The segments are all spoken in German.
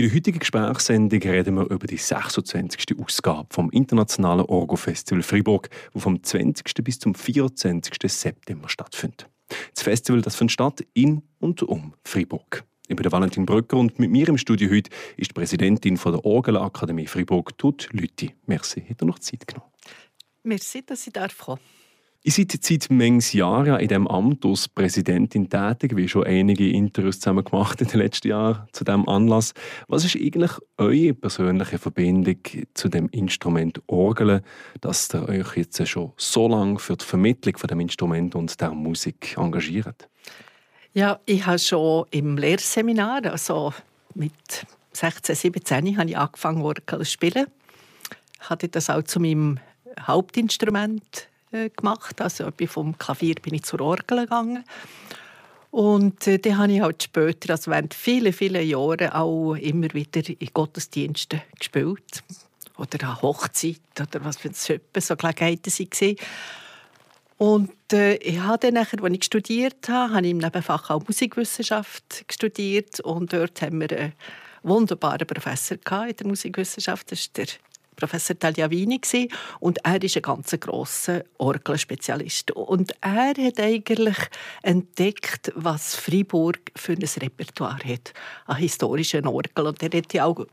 In der heutigen Gesprächssendung reden wir über die 26. Ausgabe vom Internationalen Orgo Festival Fribourg, das vom 20. bis zum 24. September stattfindet. Das Festival das findet statt in und um Fribourg. Ich bin Valentin Brücker und mit mir im Studio heute ist die Präsidentin von der Orgelakademie Fribourg, Tut Lütti. Merci, hat er noch Zeit genommen. Merci, dass ich darf kommen Ihr seid seit manches Jahren in diesem Amt als Präsidentin tätig, wie schon einige Interviews zusammen gemacht in den letzten Jahren zu diesem Anlass. Was ist eigentlich eure persönliche Verbindung zu dem Instrument Orgel, dass ihr euch jetzt schon so lange für die Vermittlung von dem Instrument und der Musik engagiert? Ja, ich habe schon im Lehrseminar, also mit 16, 17, habe ich angefangen Orgel zu spielen. Ich hatte das auch zu meinem Hauptinstrument äh, gemacht. Also vom Klavier bin ich zur Orgel gegangen. Und äh, dann habe ich halt später, also während vielen, vielen Jahren, auch immer wieder in Gottesdiensten gespielt. Oder an Hochzeit oder was für ein so Gelegenheiten waren. Und äh, ich habe dann, nachher, als ich studiert habe, habe ich im Nebenfach auch Musikwissenschaft studiert. Und dort haben wir einen wunderbaren Professor in der Musikwissenschaft. Das ist der Professor Tagliavini und er ist ein ganz grosser Orgelspezialist. Und er hat eigentlich entdeckt, was Freiburg für ein Repertoire hat an historischen Orgeln. Und er hat ja auch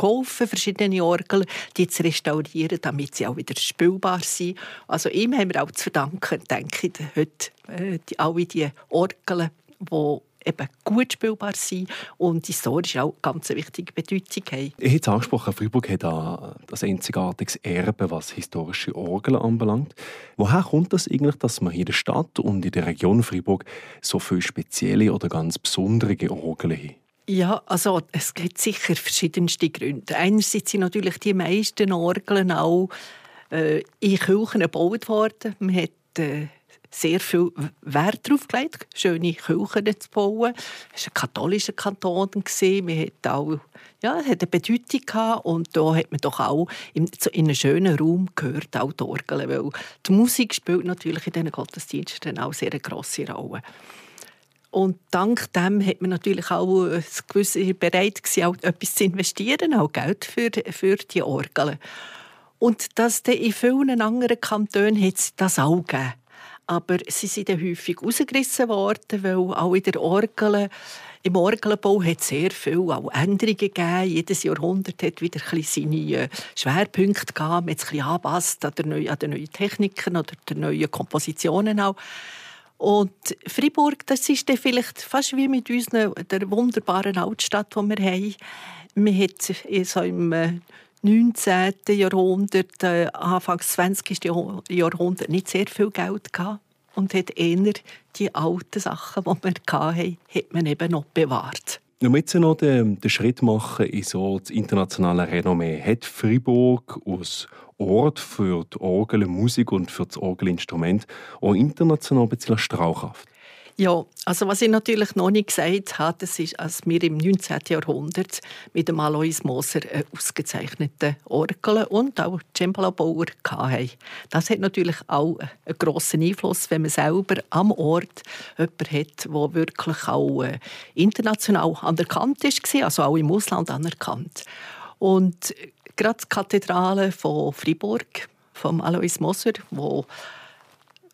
geholfen, verschiedene Orgeln die zu restaurieren, damit sie auch wieder spielbar sind. Also ihm haben wir auch zu verdanken, denke ich, heute äh, die, alle die Orgeln, die eben gut spielbar sein und historisch auch ganz eine wichtige Bedeutung haben. Ich habe es angesprochen, Freiburg hat ein einzigartiges Erbe, was historische Orgeln anbelangt. Woher kommt das eigentlich, dass man hier in der Stadt und in der Region Freiburg so viele spezielle oder ganz besondere Orgeln haben? Ja, also es gibt sicher verschiedenste Gründe. Einerseits sind natürlich die meisten Orgeln auch äh, in Kirchen gebaut worden. Man hat äh, sehr viel Wert darauf gelegt, schöne Kirchen zu bauen. Es war ein katholischer Kanton. Wir hatten auch ja, es hat eine Bedeutung gehabt und da hat man doch auch in, in einem schönen Raum gehört, auch die Orgel, weil die Musik spielt natürlich in diesen Gottesdiensten auch sehr eine grosse Rolle. Und dank dem hat man natürlich auch gewisse bereit gewesen, auch etwas zu investieren, auch Geld für, für die Orgel. Und dass in vielen anderen Kantonen hat es das auch gegeben aber sie sind dann häufig rausgerissen worden, weil auch in der Orgel, im Orgelbau hat sehr viele auch Änderungen gegeben. Jedes Jahrhundert hat wieder ein seine äh, Schwerpunkte hat es ein anpasst an, an den neuen Techniken oder den neuen Kompositionen auch. Und Fribourg, das ist dann vielleicht fast wie mit uns der wunderbaren Altstadt, die wir haben. Man hat so im 19. Jahrhundert, äh, Anfangs 20. Jahrhundert nicht sehr viel Geld gehabt und hat eher die alten Sachen, die wir hatten, hat man eben noch bewahrt. Wir jetzt noch den, den Schritt machen in so das internationale Renommee, hat Fribourg als Ort für die Orgel, Musik und für das Orgelinstrument auch international ein bisschen Strahlkraft? Ja, also was ich natürlich noch nicht gesagt habe, das ist, als wir im 19. Jahrhundert mit dem Alois Moser einen ausgezeichneten Orgel und auch Cembalo-Bauer hatten. Das hat natürlich auch einen grossen Einfluss, wenn man selber am Ort jemanden hat, der wirklich auch äh, international anerkannt ist, also auch im Ausland anerkannt. Und gerade die Kathedrale von Fribourg, vom Alois Moser, wo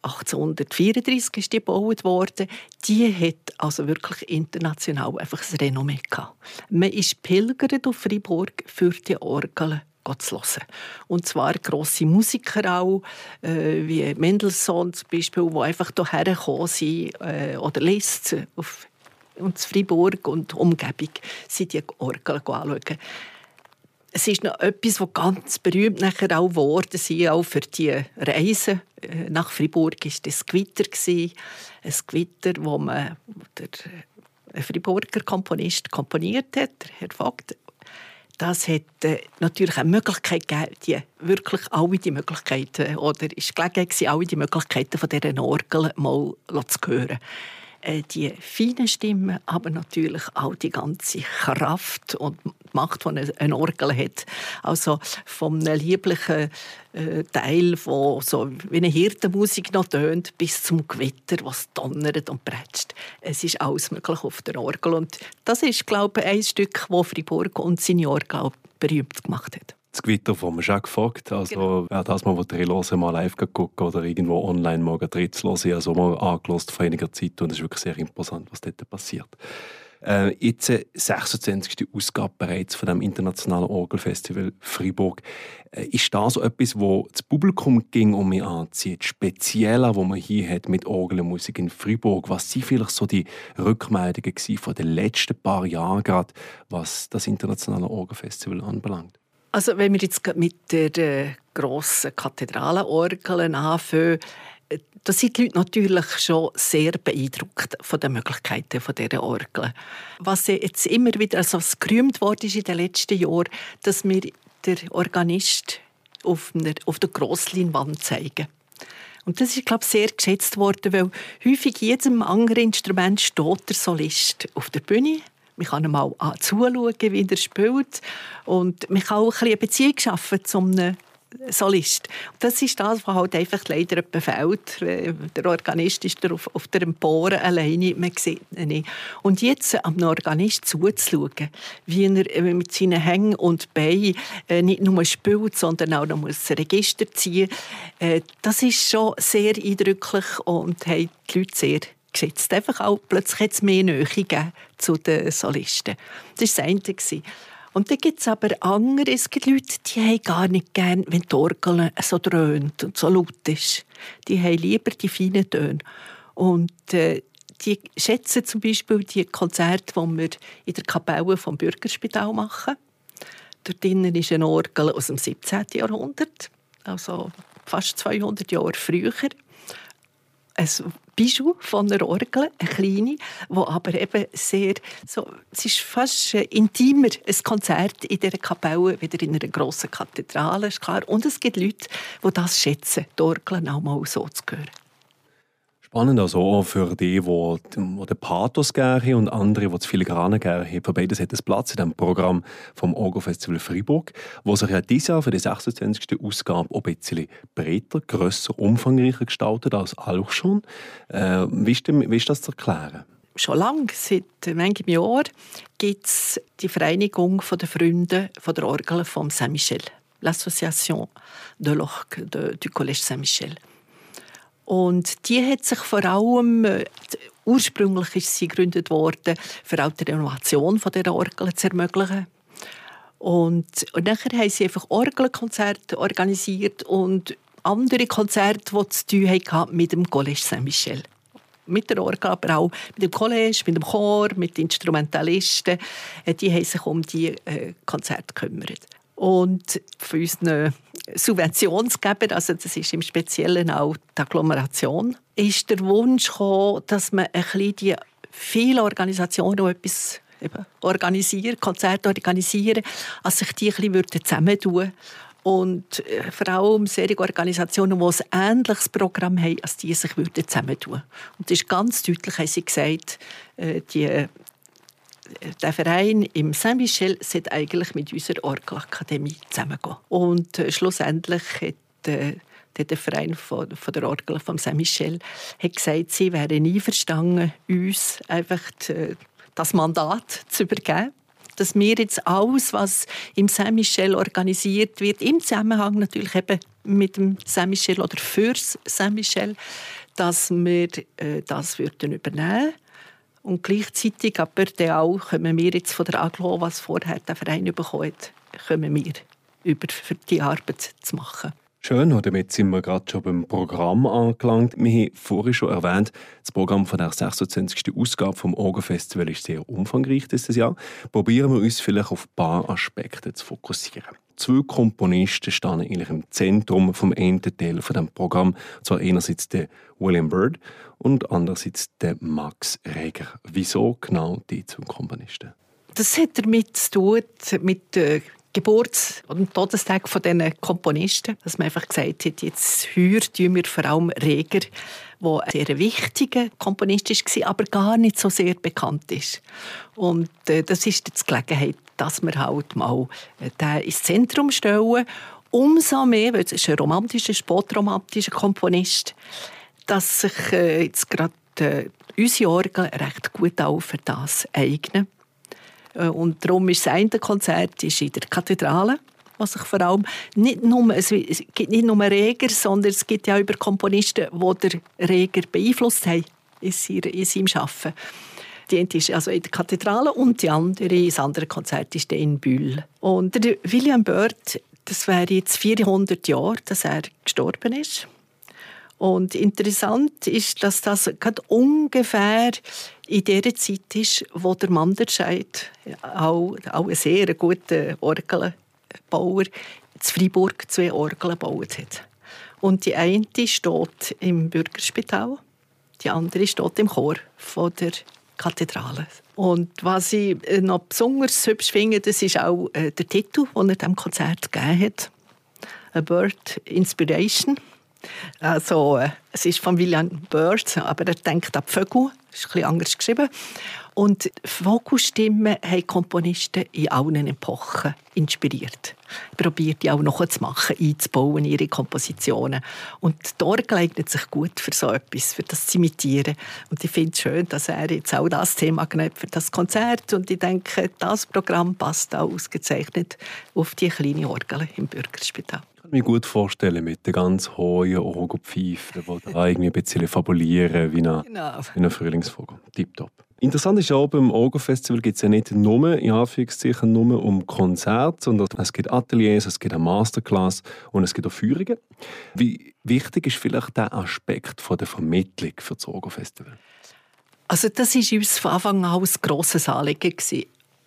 1834 ist die gebaut worden. Die hat also wirklich international einfach ein Renommee gehabt. Man ist pilgert auf Fribourg für die Orgel zu hören. Und zwar grosse Musiker auch, äh, wie Mendelssohn zum Beispiel, die einfach hierher gekommen sind, äh, oder Liszt auf und Fribourg und Umgebung, sind die Orgel anschauen es ist noch etwas, was ganz berühmt nachher auch geworden ist, auch für die Reise äh, nach Fribourg, ist das Gewitter. Ein Gewitter, wo man der ein Friburger Komponist komponiert hat, Herr Vogt. Das hat äh, natürlich eine Möglichkeit gegeben, die, wirklich alle die Möglichkeiten, oder ist gelegen alle die Möglichkeiten von dieser Orgel mal zu hören. Äh, die feinen Stimmen, aber natürlich auch die ganze Kraft und gemacht, die eine Orgel hat. Also vom lieblichen äh, Teil, wo so wie eine Hirtenmusik noch tönt, bis zum Gewitter, was donnert und prätscht. Es ist alles möglich auf der Orgel. Und das ist, glaube ich, ein Stück, das Fribourg und seine Orgel berühmt gemacht hat das Gewitter vom schon gefragt. Also, genau. wer das mal hören mal live gucken oder irgendwo online mal drin hören, ich habe so mal angelost vor einiger Zeit und es ist wirklich sehr imposant, was dort passiert. Äh, jetzt äh, 26. Ausgabe bereits von dem internationalen Orgelfestival Fribourg. Äh, ist das so etwas, wo das Publikum ging um mich anzieht, spezieller, wo man hier hat mit Orgelmusik in Fribourg? Was sind vielleicht so die Rückmeldungen von den letzten paar Jahren gerade, was das internationale Orgelfestival anbelangt? Also wenn wir jetzt mit der grossen Kathedralenorgel anfangen, äh, da sind die Leute natürlich schon sehr beeindruckt von den Möglichkeiten dieser Orgel. Was jetzt immer wieder also was gerühmt worden ist in den letzten Jahren, dass wir den Organist auf, einer, auf der Grossleinwand zeigen. Und das ist, glaube ich, sehr geschätzt worden, weil häufig jedem anderen Instrument steht der Solist auf der Bühne man kann mal zuschauen, wie er spielt. Und man kann auch ein eine Beziehung schaffen zu einem Solist. Das ist das, was halt einfach leider fehlt. Der Organist ist auf, auf der Empore alleine, man sieht ihn nicht. Und jetzt am Organist zuzuschauen, wie er äh, mit seinen Hängen und Beinen äh, nicht nur spielt, sondern auch noch ein Register ziehen äh, das ist schon sehr eindrücklich und hat die Leute sehr geschätzt. Einfach auch plötzlich es mehr Nähe zu den Solisten. Das war das eine. Und dann gibt es aber andere, es gibt Leute, die haben gar nicht gern, wenn die Orgel so dröhnt und so laut ist. Die haben lieber die feinen Töne. Und äh, die schätzen zum Beispiel die Konzerte, die wir in der Kapelle vom Bürgerspital machen. Dort drinnen ist eine Orgel aus dem 17. Jahrhundert, also fast 200 Jahre früher ein Bijou von einer Orgel, eine kleine, wo aber eben sehr, so, es ist fast intimer, ein Konzert in dieser Kapelle, wieder in einer grossen Kathedrale, ist klar. Und es gibt Leute, die das schätzen, die Orgel auch mal so zu hören. Spannend also auch für die, die, den Pathos gerne und andere, die das Filigrane gerne haben. Für beides hat es Platz in dem Programm vom Orgo Festival Freiburg, wo sich ja dieses Jahr für die 26. Ausgabe auch ein bisschen breiter, grösser, umfangreicher gestaltet als auch schon. Äh, wie, ist denn, wie ist das zu erklären? Schon lange, seit manchem Jahr, gibt es die Vereinigung der Freunde von der Orgel von Saint-Michel, l'Association de l'Orgue du Collège Saint-Michel. Und die hat sich vor allem, äh, ursprünglich ist sie gegründet worden, für auch die Renovation von der Orgel zu ermöglichen. Und, und nachher haben sie einfach Orgelkonzerte organisiert und andere Konzerte, die zu tun hatten mit dem Collège Saint-Michel. Mit der Orgel, aber auch mit dem Collège, mit dem Chor, mit den Instrumentalisten. Äh, die haben sich um diese äh, Konzerte gekümmert. Und für unseren Subventionsgeber, also das ist im Speziellen auch die Agglomeration, ist der Wunsch gekommen, dass man ein bisschen die viele Organisationen, die etwas organisieren, Konzerte organisieren, als sich die ein bisschen zusammentun? Und äh, vor allem solche Organisationen, die ein ähnliches Programm haben, als die sich zusammentun. Und das ist ganz deutlich, haben sie gesagt, äh, die der Verein im Saint-Michel sollte eigentlich mit unserer Orgelakademie zusammengehen. Und äh, schlussendlich hat äh, der Verein von, von der Orgel von Saint-Michel gesagt, sie wären einverstanden, uns einfach die, das Mandat zu übergeben dass wir jetzt alles, was im Saint-Michel organisiert wird, im Zusammenhang natürlich eben mit dem Saint-Michel oder fürs Saint-Michel, dass wir äh, das würden übernehmen und gleichzeitig aber dann auch kommen wir jetzt von der Aglo, was vorher der Verein bekommen hat, kommen wir über für die Arbeit zu machen. Schön, und damit sind wir gerade schon beim Programm angelangt. Wir haben vorhin schon erwähnt, das Programm von der 26. Ausgabe vom Orgo Festival ist sehr umfangreich dieses Jahr. Probieren wir uns vielleicht auf ein paar Aspekte zu fokussieren. Zwei Komponisten stehen eigentlich im Zentrum vom einen Teil von dem Programm. Und zwar einerseits der William Byrd und andererseits der Max Reger. Wieso genau die zwei Komponisten? Das hat damit zu tun, mit der Geburts- und Todestag von diesen Komponisten, dass man einfach gesagt hat, jetzt heuer tun wir vor allem Reger, der ein sehr wichtiger Komponist war, aber gar nicht so sehr bekannt ist. Und äh, das ist jetzt die Gelegenheit, dass wir halt mal äh, den ins Zentrum stellen. Umso mehr, weil es ist ein romantischer, spotromantischer Komponist, dass sich äh, jetzt gerade äh, unsere Orgel recht gut auch für das eignen. Äh, und darum ist das eine Konzert ist in der Kathedrale was sich vor allem nicht nur, es gibt nicht nur Reger, sondern es gibt ja über Komponisten, die den Reger beeinflusst haben in seinem Arbeiten. Die eine ist also in der Kathedrale und die andere, das andere Konzert ist in Bühl. Und der William Byrd, das wäre jetzt 400 Jahre, dass er gestorben ist. Und interessant ist, dass das ungefähr in der Zeit ist, wo der Manderscheid auch, auch ein sehr guter Orgelbauer in Freiburg zwei Orgeln gebaut hat. Und die eine steht im Bürgerspital, die andere steht im Chor von der Kathedrale. Und was ich äh, noch besonders hübsch finde, das ist auch äh, der Titel, den er dem Konzert gegeben hat. A Bird Inspiration. Also, es ist von William Bird, aber er denkt an die Vögel. Das ist bisschen anders geschrieben. Und Vogelstimmen haben Komponisten in allen Epochen inspiriert. Probiert die auch noch zu machen, einzubauen in ihre Kompositionen. Und Orgel eignet sich gut für so etwas, für das imitieren. Und ich finde es schön, dass er jetzt auch das Thema genommen für das Konzert. Und ich denke, das Programm passt auch ausgezeichnet auf die kleine Orgel im Bürgerspital kann mir gut vorstellen mit den ganz hohen Orgelpfeifen, die da irgendwie ein bisschen fabulieren wie ein, genau. ein Frühlingsvogel. Tipptopp. Interessant ist auch, beim Orgelfestival geht es ja nicht nur, in Anführungszeichen, nur um Konzerte, sondern es gibt Ateliers, es gibt eine Masterclass und es gibt auch Führungen. Wie wichtig ist vielleicht der Aspekt von der Vermittlung für das Orgelfestival? Also das war uns von Anfang an ein grosses Anliegen.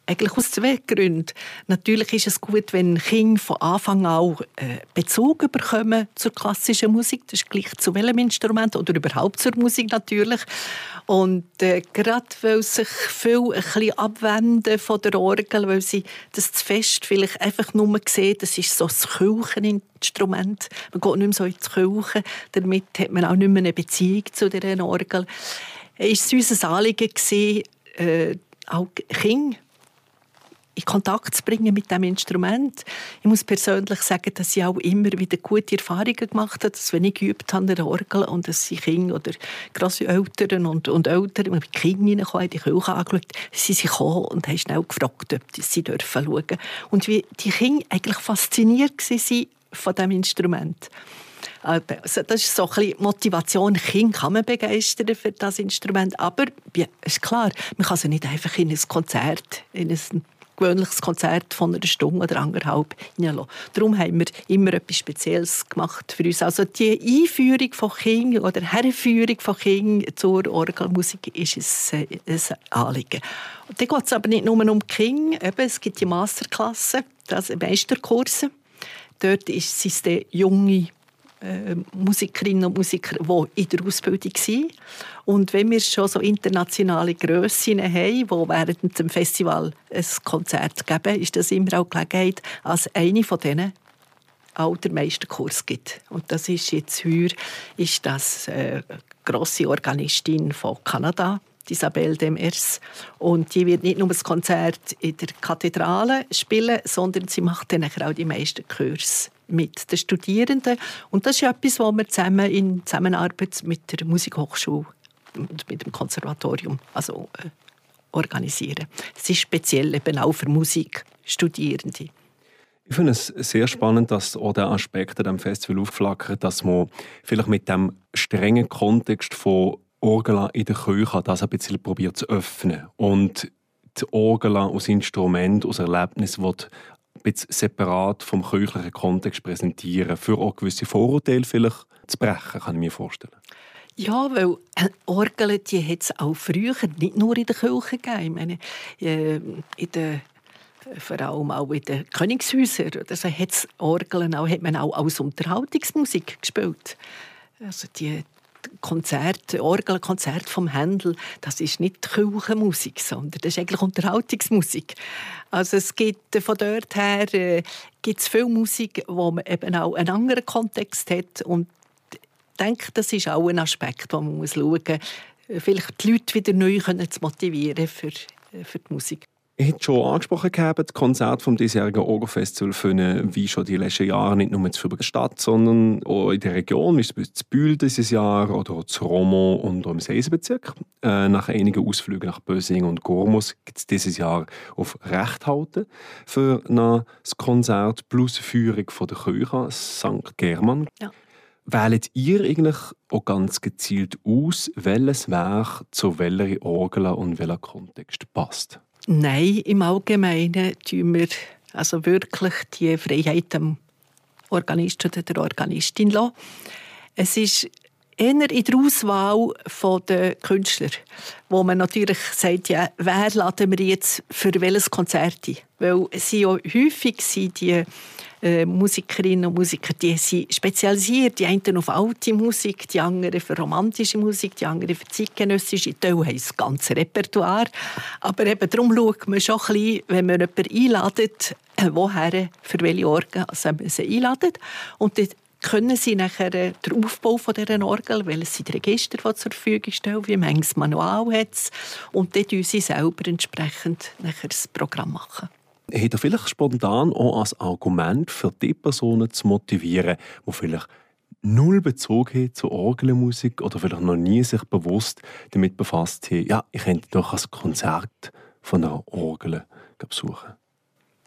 Eigentlich aus zwei Gründen. Natürlich ist es gut, wenn Kinder von Anfang an äh, Bezug bekommen zur klassischen Musik. Das ist gleich zu welchem Instrument oder überhaupt zur Musik natürlich. Und äh, gerade weil sich viel ein bisschen abwenden von der Orgel, weil sie das zu fest vielleicht einfach nur sehen, das ist so ein Kircheninstrument. Man geht nicht mehr so in die Kirche. Damit hat man auch nicht mehr eine Beziehung zu dieser Orgel. Es war unser Anliegen, äh, auch Kinder in Kontakt zu bringen mit dem Instrument. Ich muss persönlich sagen, dass ich auch immer wieder gute Erfahrungen gemacht habe, dass wenn ich geübt habe an der Orgel und dass sie Kinder oder grosse Eltern und, und Eltern mit Kindern reinkommen, in die Kirche angeschaut, sie sind gekommen und haben schnell gefragt, ob sie dürfen schauen Und wie die Kinder eigentlich fasziniert waren von diesem Instrument. Also das ist so ein Motivation. Kinder kann man begeistern für das Instrument, aber ja, ist klar, man kann sie nicht einfach in ein Konzert, in ein gewöhnliches Konzert von einer Stunde oder anderthalb hineinlassen. Darum haben wir immer etwas Spezielles gemacht für uns. Also die Einführung von Kindern oder Herführung von Kindern zur Orgelmusik ist ein, ein Anliegen. Und dann geht es aber nicht nur um. Eben, es gibt die Masterklassen, also Meisterkurse. Dort sind es junge äh, Musikerinnen und Musiker, die in der Ausbildung sind. Und wenn wir schon so internationale Grössen haben, die während dem Festival ein Konzert geben, ist das immer auch Gelegenheit, als eine von denen auch der Meisterkurs gibt. Und das ist jetzt heuer ist das äh, grosse Organistin von Kanada, Isabelle Demers. Und die wird nicht nur das Konzert in der Kathedrale spielen, sondern sie macht dann auch die meisten Kurse mit den Studierenden. Und das ist etwas, was wir zusammen in Zusammenarbeit mit der Musikhochschule und mit dem Konservatorium also, äh, organisieren. Es ist speziell eben auch für Musikstudierende. Ich finde es sehr spannend, dass auch der Aspekt an diesem Festival aufgeflackert, dass man vielleicht mit dem strengen Kontext von Orgel in der Kirche das ein bisschen probiert zu öffnen und die Orgel als Instrument, als Erlebnis ein bisschen separat vom kirchlichen Kontext präsentieren, für auch gewisse Vorurteile vielleicht zu brechen, kann ich mir vorstellen. Ja, weil äh, Orgeln, die hat es auch früher nicht nur in der Kirche gegeben. Ich meine, äh, in der vor allem auch in den Königshäusern also hat Orgeln auch, hat man auch als Unterhaltungsmusik gespielt. Also die, Konzert, Orgelkonzert vom Händel, das ist nicht Kirchenmusik, sondern das ist eigentlich Unterhaltungsmusik. Also es gibt äh, von dort her äh, gibt's viel Musik, wo man eben auch einen anderen Kontext hat und ich denke, das ist auch ein Aspekt, den man schauen muss, vielleicht die Leute wieder neu zu motivieren für, äh, für die Musik. Ich habe schon angesprochen gehabt, das Konzert vom diesjährigen Orgo-Festival finden wie schon die letzten Jahre nicht nur für die Stadt, sondern auch in der Region, wie zum Beispiel Bühl dieses Jahr oder zu Romo und im Seisenbezirk. Äh, nach einigen Ausflügen nach Bösing und Gormus gibt es dieses Jahr auf Rechthalten für das Konzert plus Führung von der Kirche St. German. Ja. Wählt ihr eigentlich auch ganz gezielt aus, welches Werk zu welcher Orgel und welcher Kontext passt? Nein, im Allgemeinen tun wir also wirklich die Freiheit dem Organist oder der Organistin lassen. Es ist eher in der Auswahl der Künstler, wo man natürlich sagt, ja, wer laden wir jetzt für welches Konzert ein? Weil sind ja häufig sind die äh, Musikerinnen und Musiker, die sind spezialisiert. Die einen auf alte Musik, die anderen für romantische Musik, die anderen für zeitgenössische. Die haben das ganze Repertoire. Aber eben darum schaut man schon ein bisschen, wenn man jemanden einladet, äh, woher, für welche Orgel also man sie einladet. Und dann können sie nachher den Aufbau von dieser Orgel, weil es sind Register, die zur Verfügung stehen, wie manches Manual hat und machen sie selber entsprechend nachher das Programm machen. Hat er vielleicht spontan auch als Argument für die Personen zu motivieren, die vielleicht null Bezug haben zur Orgelmusik oder vielleicht noch nie sich bewusst damit befasst haben, ja, ich könnte doch ein Konzert von einer Orgel besuchen?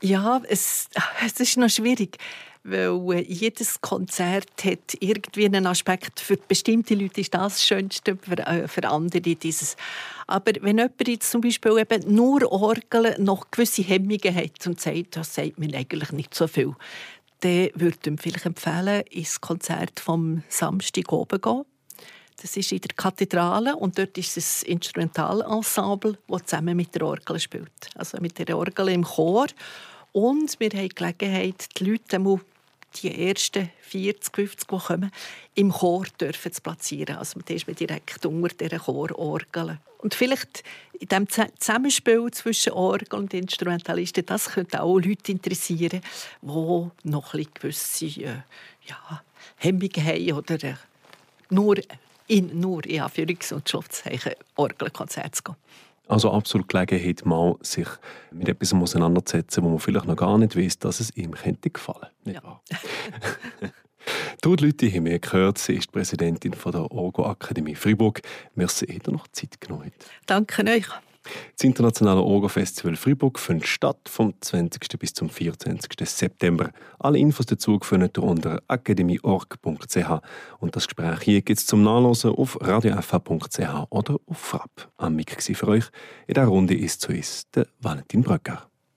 Ja, es, es ist noch schwierig weil jedes Konzert hat irgendwie einen Aspekt. Für bestimmte Leute ist das, das Schönste, für, äh, für andere dieses. Aber wenn jemand jetzt zum Beispiel eben nur Orgel noch gewisse Hemmungen hat und sagt, das sagt mir eigentlich nicht so viel, dann würde ich ihm vielleicht empfehlen, ins Konzert vom Samstag oben gehen. Das ist in der Kathedrale und dort ist es Instrumentalensemble, das zusammen mit der Orgel spielt. Also mit der Orgel im Chor. Und wir haben die Gelegenheit, die Leute die ersten 40, 50, die kommen, im Chor dürfen zu platzieren. Also da ist man direkt unter dieser Chororgel. Und vielleicht in diesem Zusammenspiel zwischen Orgel und Instrumentalisten, das könnte auch Leute interessieren, die noch ein gewisse äh, ja, Hemmungen haben oder äh, nur in, nur in Anführungs- und Schlusszeichen Orgelkonzerte zu gehen. Also absolut Gelegenheit, mal sich mit etwas auseinanderzusetzen, wo man vielleicht noch gar nicht weiß, dass es ihm könnte gefallen. Nicht ja. Die Leute haben wir gehört, sie ist Präsidentin von der Orgo Akademie Fribourg. Merci, dass ihr noch Zeit genommen Danke euch. Das internationale Orgo-Festival Fribourg findet statt vom 20. bis zum 24. September. Alle Infos dazu findet ihr unter akademieorg.ch und das Gespräch hier gibt es zum Nachlesen auf radiofh.ch oder auf Frapp. Am Mic für euch in der Runde ist zu ist der Valentin Bröcker.